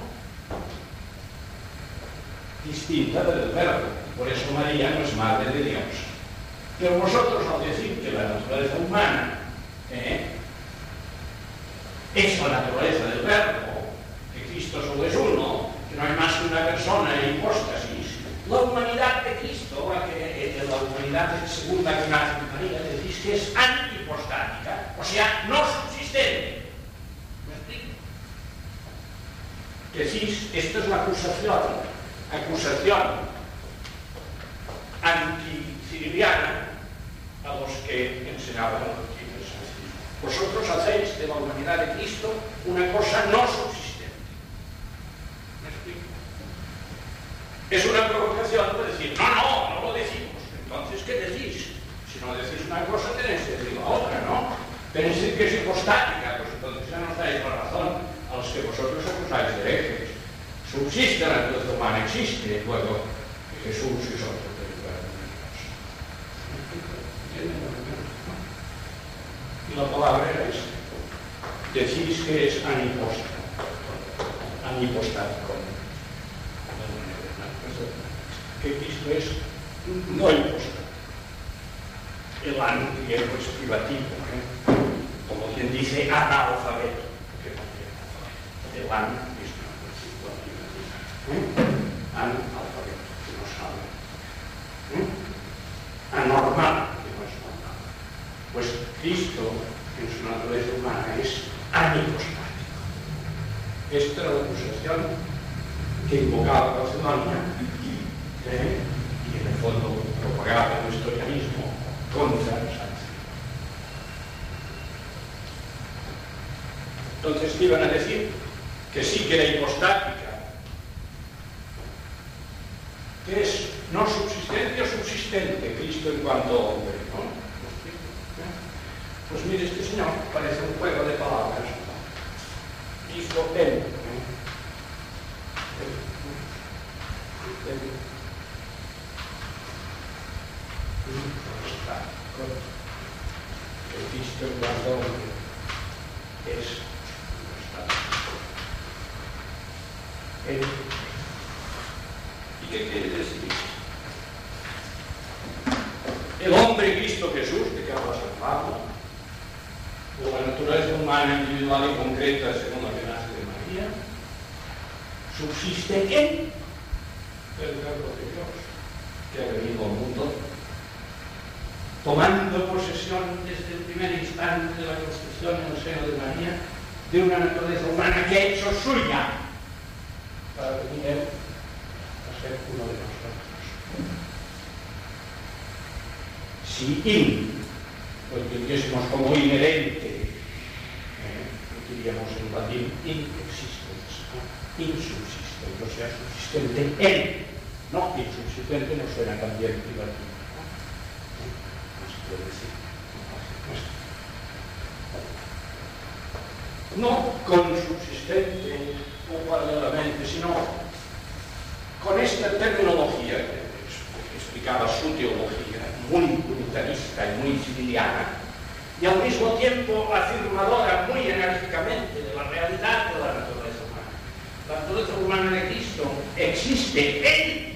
Distinta del verbo. Por eso María no es madre de Dios. Pero vosotros al decir que la naturaleza humana ¿eh? es la naturaleza del verbo, que Cristo solo es uno, que no hay más que una persona en hipóstasis, la humanidad de Cristo, la, la humanidad segunda que nace de María, decís que es antipostática, o sea, no subsistente. ¿Me explico? Decís, esto es la acusación, acusación anticiriliana a los que enseñaban el Vosotros hacéis de la humanidad de Cristo una cosa no subsistente. Es una provocación de decir, no, no, no lo decimos. Entonces, ¿qué decís? Si no decís una cosa, tenéis que decir la otra, ¿no? Tenéis que decir que es hipostática, pues entonces ya nos dais la razón a los que vosotros acusáis de herejes. Subsiste la naturaleza humana, existe, luego Jesús es otro Y la palabra era esa. Decís que es anipostático. Anipostático que Cristo es no impuesto. El ano es privativo, ¿eh? como quien dice analfabeto, El ano es una privativa. ¿eh? Analfabeto, que no sabe. ¿eh? Anormal, que no es normal. Pues Cristo, en su naturaleza humana, es anipostático. Esta era la acusación que invocaba Calcedonia ¿eh? y en el fondo propagaba el historianismo contra Sánchez. Entonces, iban a decir? Que sí que era hipostática, que es no subsistente o subsistente Cristo en cuanto hombre, ¿no? Pues mire, este señor parece un juego de palabras. Hizo él. el Cristo en cuanto hombre es Él. ¿Y qué quiere decir? El hombre Cristo Jesús, de que Pablo, o la naturaleza humana individual y concreta según la nace de María, subsiste en el verbo de Dios que ha venido al mundo, tomando posesión desde el primer instante de la construcción en el seno de María de una naturaleza humana que ha hecho suya para venir a ser uno de nosotros. Si in lo entendiésemos como inherente, eh, diríamos en latín, inexistens, insubsistente, o sea, subsistente en, no insubsistente, no suena también privativo. ¿eh? ¿no? no se puede decir. No consubsistente o paralelamente, sino con esta terminología que explicaba su teología, muy unitarista y muy civiliana, y al mismo tiempo afirmadora muy enérgicamente de la realidad de la naturaleza humana. La naturaleza humana de Cristo existe en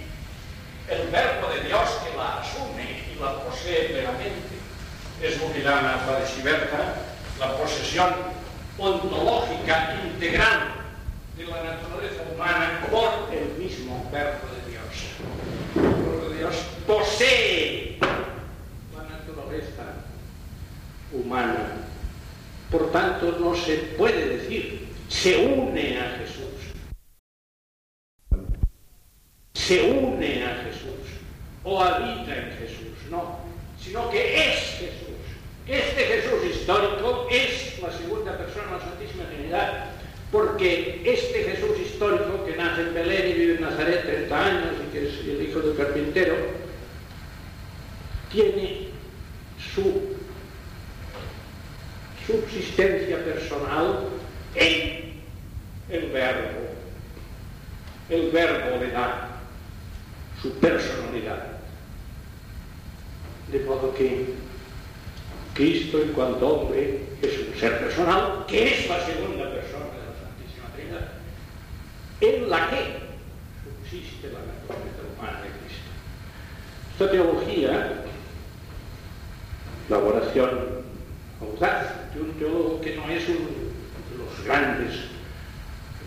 el verbo de Dios que la asume y la posee plenamente. Es lo que llama Fadesiberta la posesión ontológica integral de la naturaleza humana por el mismo verbo de Dios. El verbo de Dios posee la naturaleza humana. Por tanto, no se puede decir se une a Jesús. Se une a Jesús o habita en Jesús, no, sino que es Jesús. Este Jesús histórico es la segunda persona de la Santísima Trinidad, porque este Jesús histórico que nace en Belén y vive en Nazaret 30 años y que es el hijo del carpintero, tiene su subsistencia personal en el verbo. El verbo le da su personalidad. De modo que Cristo en cuanto hombre es un ser personal, que es la segunda persona de la Santísima Trinidad, en la que subsiste la naturaleza humana de Cristo. Esta teología, la oración audaz. De un teólogo que no es uno de los grandes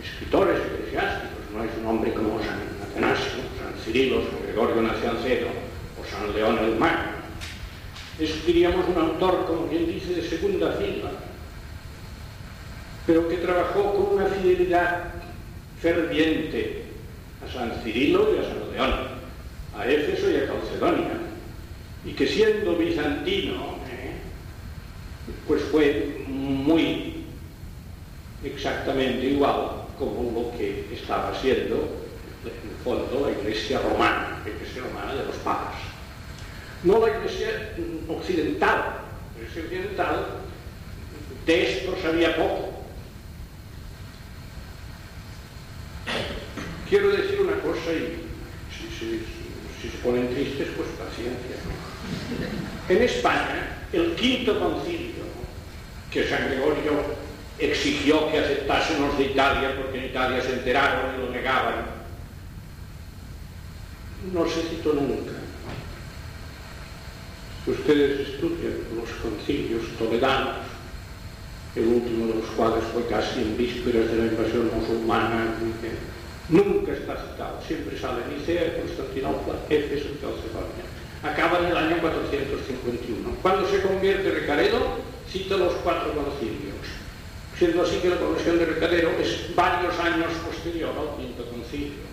escritores eclesiásticos, no es un hombre como San Atanasio, San Cirilo, San Gregorio Nacianceno o San León el Magno, es, diríamos, un autor, como quien dice, de segunda fila, pero que trabajó con una fidelidad ferviente el último de los cuales fue casi en vísperas de la invasión musulmana que nunca está citado, siempre sale Nicea, Constantinopla, Éfeso y Calcefania. Acaba en el año 451. Cuando se convierte Recaredo, cita los cuatro concilios, siendo así que la conversión de Recaredo es varios años posterior al quinto concilio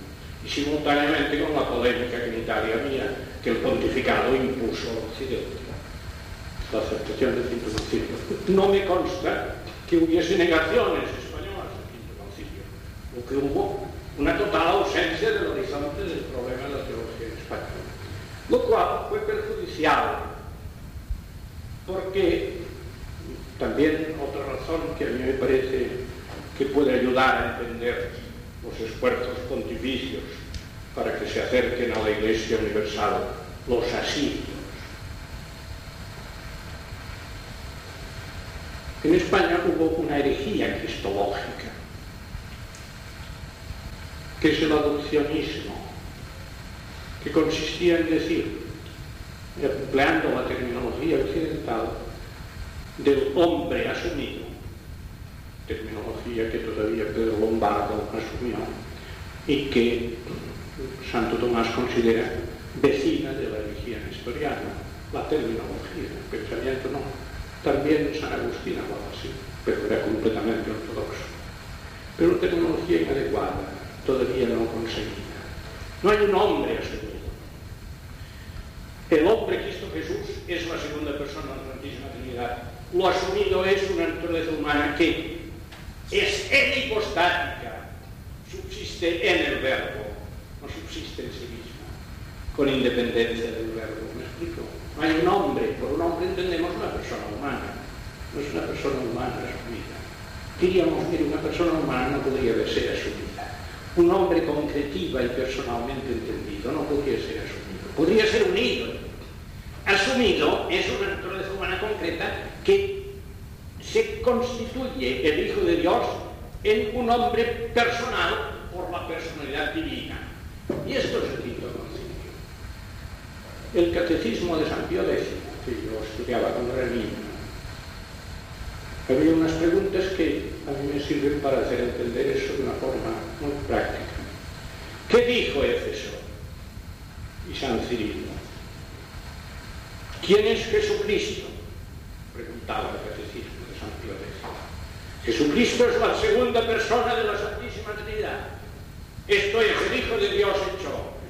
y simultáneamente con la polémica que en Italia había que el pontificado impuso al Occidente. La aceptación del quinto concilio. No me consta que hubiese negaciones españolas del quinto concilio, lo que hubo una total ausencia del horizonte del problema de la teología española, lo cual fue perjudicial porque también otra razón que a mí me parece que puede ayudar a entender los esfuerzos pontificios para que se acerquen a la Iglesia Universal los asirios. En España hubo una herejía cristológica, que es el adopcionismo, que consistía en decir, empleando la terminología occidental, del hombre asumido, terminología que todavía Pedro Lombardo asumió y que Santo Tomás considera vecina de la religión historiana, la terminología, el pensamiento no. También San Agustín hablaba así, pero era completamente ortodoxo. Pero una terminología inadecuada, todavía no conseguida. No hay un hombre asumido. El hombre Cristo Jesús es la segunda persona de la Santísima Trinidad. Lo asumido es una naturaleza humana que es hipostática, subsiste en el verbo, no subsiste en sí misma, con independencia del verbo. ¿Me explico? Hay un hombre, por un hombre entendemos una persona humana, no es una persona humana asumida. Diríamos, mire, una persona humana no podría ser asumida. Un hombre concretiva y personalmente entendido no podría ser asumido. Podría ser unido. Asumido es una naturaleza humana concreta que se constituye el Hijo de Dios en un hombre personal por la personalidad divina. Y esto es. El catecismo de San Pío X, que yo estudiaba cuando era niño, había unas preguntas que a mí me sirven para hacer entender eso de una forma muy práctica. ¿Qué dijo Éfeso y San Cirilo? ¿Quién es Jesucristo? Preguntaba el catecismo de San Pío X. Jesucristo es la segunda persona de la Santísima Trinidad. Esto es el Hijo de Dios hecho hombre.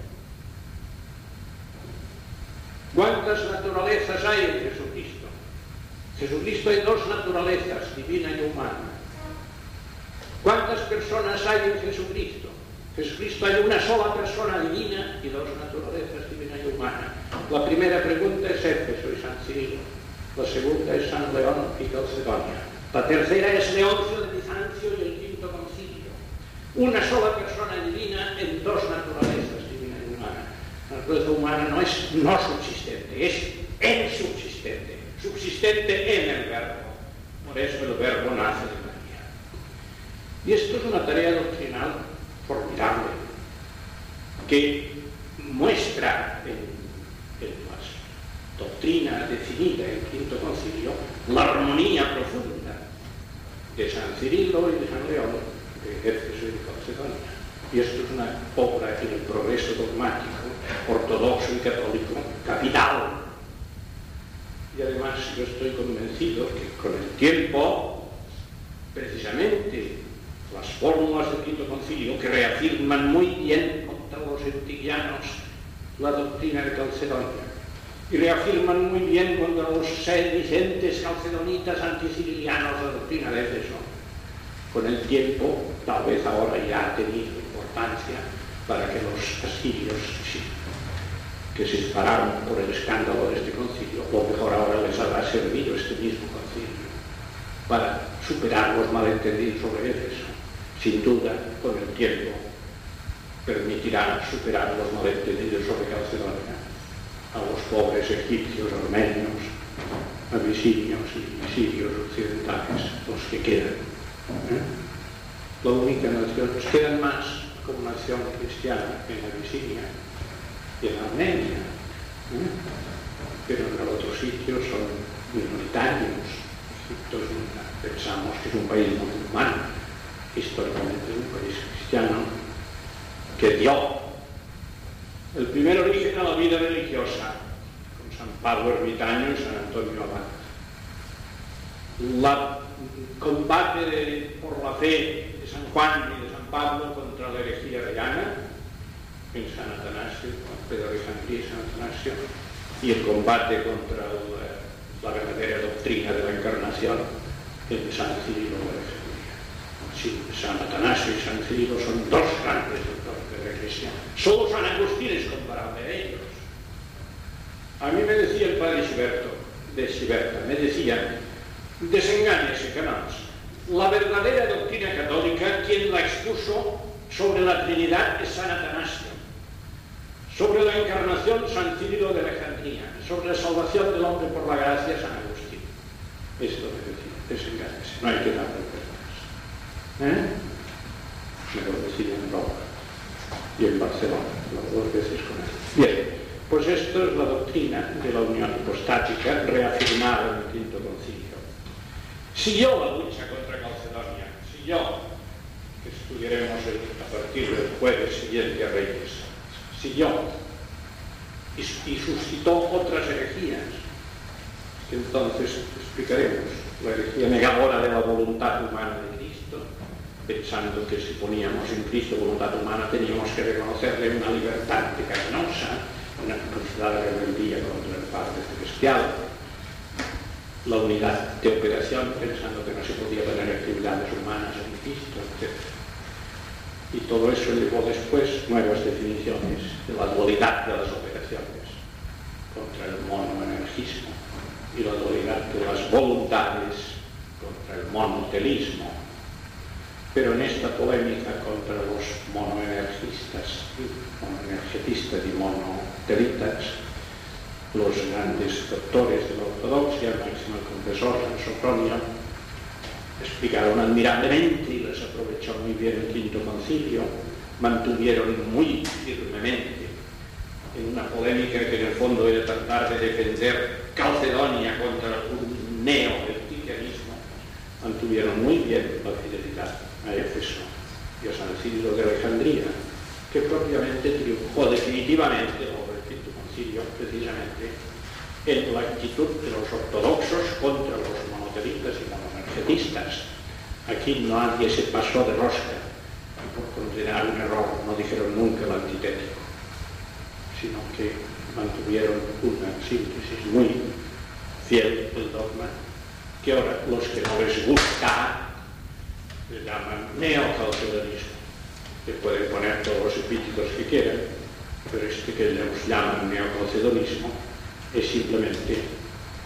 ¿Cuántas naturalezas hay en Jesucristo? Jesucristo hay dos naturalezas, divina y humana. ¿Cuántas personas hay en Jesucristo? Jesucristo hay una sola persona divina y dos naturalezas, divina y humana. La primera pregunta es Éfeso y San Cirilo. La segunda es San León y Calcedonia. La tercera es Leoncio de Bizancio y el quinto concilio. Una sola persona divina en dos naturalezas, divina y humana. La naturaleza humana no es no subsistente, es insubsistente, subsistente en el verbo. Por eso el verbo nace de María. Y esto es una tarea doctrinal formidable, que muestra en, en las doctrinas definidas en el quinto concilio la armonía profunda de San Cirilo y de San León, de Éfeso y de. Y esto es una obra en el progreso dogmático, ortodoxo y católico, capital. Y además yo estoy convencido que con el tiempo, precisamente, las fórmulas del quinto concilio que reafirman muy bien contra los eutiquianos la doctrina de Calcedonia y reafirman muy bien contra los sedicentes calcedonitas anticirilianos la doctrina de Éfeso. Con el tiempo, tal vez ahora ya ha tenido importancia para que los asirios que se dispararon por el escándalo de este concilio, o mejor ahora les habrá servido este mismo concilio, para superar los malentendidos sobre Éfeso. Sin duda, con el tiempo, permitirá superar los malentendidos sobre Calcedonia, a los pobres egipcios, armenios, abisinios y sirios occidentales, los que quedan. ¿Eh? La única nación, nos quedan más, como nación cristiana en Abisinia y en Armenia, ¿eh? pero en el otro sitio son minoritarios. Egipto es pensamos que es un país musulmán, históricamente es un país cristiano, que dio el primer origen a la vida religiosa, con San Pablo Ermitaño y San Antonio Abad. La combate por la fe de San Juan y de Pablo contra la herejía de Llana, en San Atanasio, Pedro de Santí, San Atanasio, y el combate contra la, la verdadera doctrina de la encarnación en San Cirilo de sí, San Atanasio y San Cirilo son dos grandes doctores de la Iglesia. Solo San Agustín es comparable a ellos. A mí me decía el padre Siberto, de Siberta, me decía, desengáñese, canales. La verdadera doctrina católica, quien la expuso sobre la Trinidad es San Atanasio, sobre la encarnación San Cirilo de Alejandría, sobre la salvación del hombre por la gracia San Agustín. Esto decía. desengáñese, no hay que vueltas. ¿Eh? Me lo decía en Roma y en Barcelona, dos veces con él. Bien, pues esto es la doctrina de la unión hipostática reafirmada en el quinto concilio. Siguió la lucha contra Calcedonia, siguió, que estudiaremos a partir del jueves siguiente a Reyes, siguió y, y suscitó otras herejías entonces explicaremos. La herejía negadora de la voluntad humana de Cristo, pensando que si poníamos en Cristo voluntad humana teníamos que reconocerle una libertad pecaminosa, una capacidad de rebeldía contra el Padre Celestial, la unidad de operación, pensando que no se podía tener actividades humanas en Cristo, etc. Y todo eso llevó después nuevas definiciones de la dualidad de las operaciones contra el monoenergismo y la dualidad de las voluntades contra el monotelismo pero en esta polémica contra los monoenergistas, monoenergetistas y monotelitas, los grandes doctores de la ortodoxia, el máximo confesor, Sopronio, explicaron admirablemente y les aprovechó muy bien el quinto concilio, mantuvieron muy firmemente en una polémica que en el fondo era tratar de defender Calcedonia contra un neo mantuvieron muy bien la fidelidad a Éfeso y a San Cirilo de Alejandría, que propiamente triunfó definitivamente quinto precisamente, en la actitud de los ortodoxos contra los monotelitas y monomergetistas. Aquí nadie se pasó de rosca y por considerar un error no dijeron nunca el antitético, sino que mantuvieron una síntesis muy fiel del dogma que ahora los que no les gusta le llaman neocalcedonismo, que pueden poner todos los epítetos que quieran, este que ellos llaman neocalcedonismo es simplemente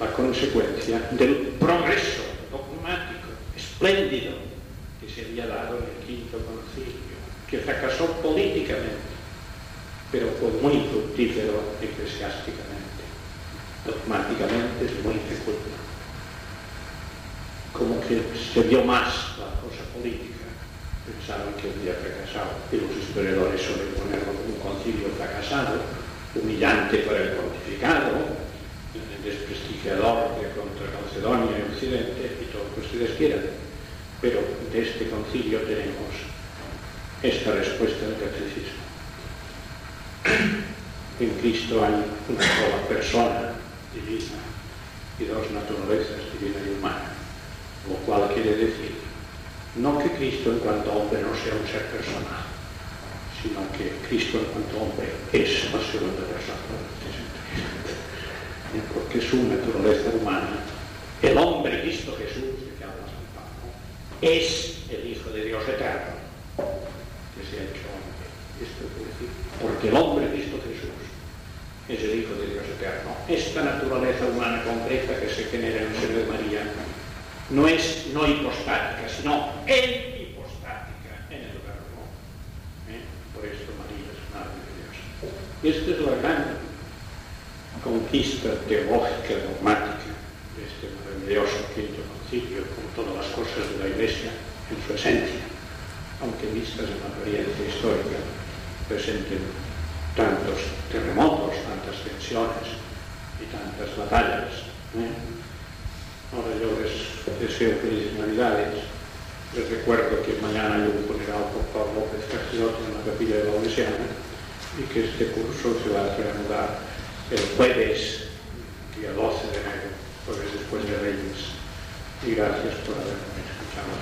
la consecuencia del progreso dogmático espléndido que se había dado en el quinto concilio, que fracasó políticamente, pero fue muy fructífero eclesiásticamente. Dogmáticamente es muy fecundo como que se vio más la cosa política. Pensaban que había fracasado y los historiadores como un concilio fracasado, humillante para el pontificado, desprestigiador de contra Calcedonia y Occidente y todo lo que ustedes quieran. Pero de este concilio tenemos esta respuesta del catecismo. En Cristo hay una sola persona divina y dos naturalezas, divina y humana lo cual quiere decir no que Cristo en cuanto hombre no sea un ser personal, sino que Cristo en cuanto hombre es la segunda persona porque su naturaleza humana, el hombre Cristo Jesús, que habla San Pablo, es el Hijo de Dios eterno, que se ha hecho hombre. Esto quiere decir, porque el hombre Cristo Jesús es el Hijo de Dios eterno. Esta naturaleza humana concreta que se genera en el ser de María no es no hipostática, sino en hipostática, en el verbo. ¿Eh? Por esto María es Madre de Dios. Esta es la gran conquista teológica, dogmática de este maravilloso quinto concilio, con todas las cosas de la Iglesia en su esencia, aunque vistas en la apariencia histórica presenten tantos terremotos, tantas tensiones y tantas batallas. ¿eh? Ahora yo les deseo felices Navidades. Les recuerdo que mañana hay un funeral por Pablo López Castellot en la capilla de la Odesiana y que este curso se va a reanudar el jueves, día 12 de enero, jueves después de Reyes. Y gracias por haberme escuchado.